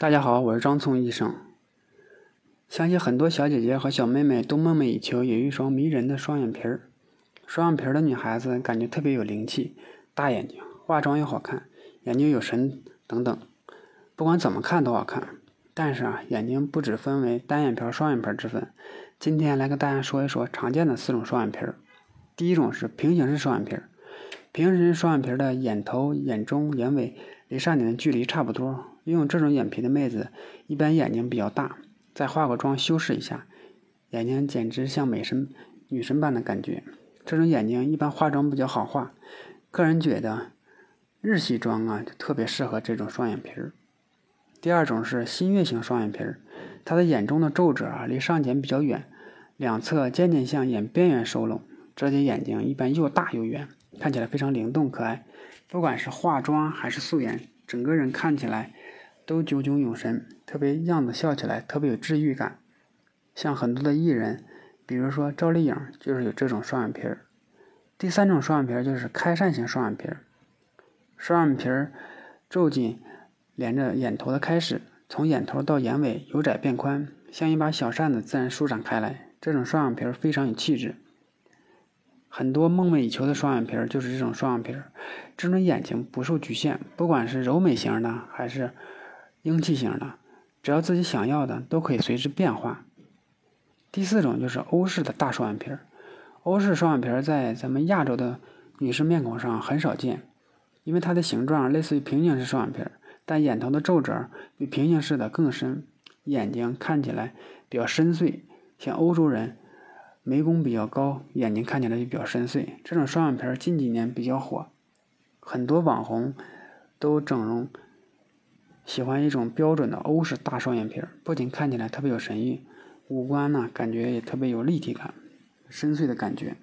大家好，我是张聪医生。相信很多小姐姐和小妹妹都梦寐以求有一双迷人的双眼皮儿。双眼皮儿的女孩子感觉特别有灵气，大眼睛，化妆又好看，眼睛有神等等，不管怎么看都好看。但是啊，眼睛不只分为单眼皮儿、双眼皮儿之分。今天来跟大家说一说常见的四种双眼皮儿。第一种是平行式双眼皮儿。平时双眼皮的眼头、眼中、眼尾离上睑的距离差不多。拥有这种眼皮的妹子，一般眼睛比较大，再化个妆修饰一下，眼睛简直像美神女神般的感觉。这种眼睛一般化妆比较好画，个人觉得日系妆啊就特别适合这种双眼皮儿。第二种是新月型双眼皮儿，它的眼中的皱褶啊离上睑比较远，两侧渐渐向眼边缘收拢，这些眼睛一般又大又圆，看起来非常灵动可爱。不管是化妆还是素颜，整个人看起来。都炯炯有神，特别样子笑起来特别有治愈感。像很多的艺人，比如说赵丽颖，就是有这种双眼皮儿。第三种双眼皮儿就是开扇型双眼皮儿。双眼皮儿皱紧连着眼头的开始，从眼头到眼尾由窄变宽，像一把小扇子自然舒展开来。这种双眼皮儿非常有气质。很多梦寐以求的双眼皮儿就是这种双眼皮儿。这种眼睛不受局限，不管是柔美型的还是。英气型的，只要自己想要的，都可以随之变化。第四种就是欧式的大双眼皮儿。欧式双眼皮儿在咱们亚洲的女士面孔上很少见，因为它的形状类似于平行式双眼皮儿，但眼头的皱褶比平行式的更深，眼睛看起来比较深邃。像欧洲人眉弓比较高，眼睛看起来就比较深邃。这种双眼皮近几年比较火，很多网红都整容。喜欢一种标准的欧式大双眼皮，不仅看起来特别有神韵，五官呢感觉也特别有立体感、深邃的感觉。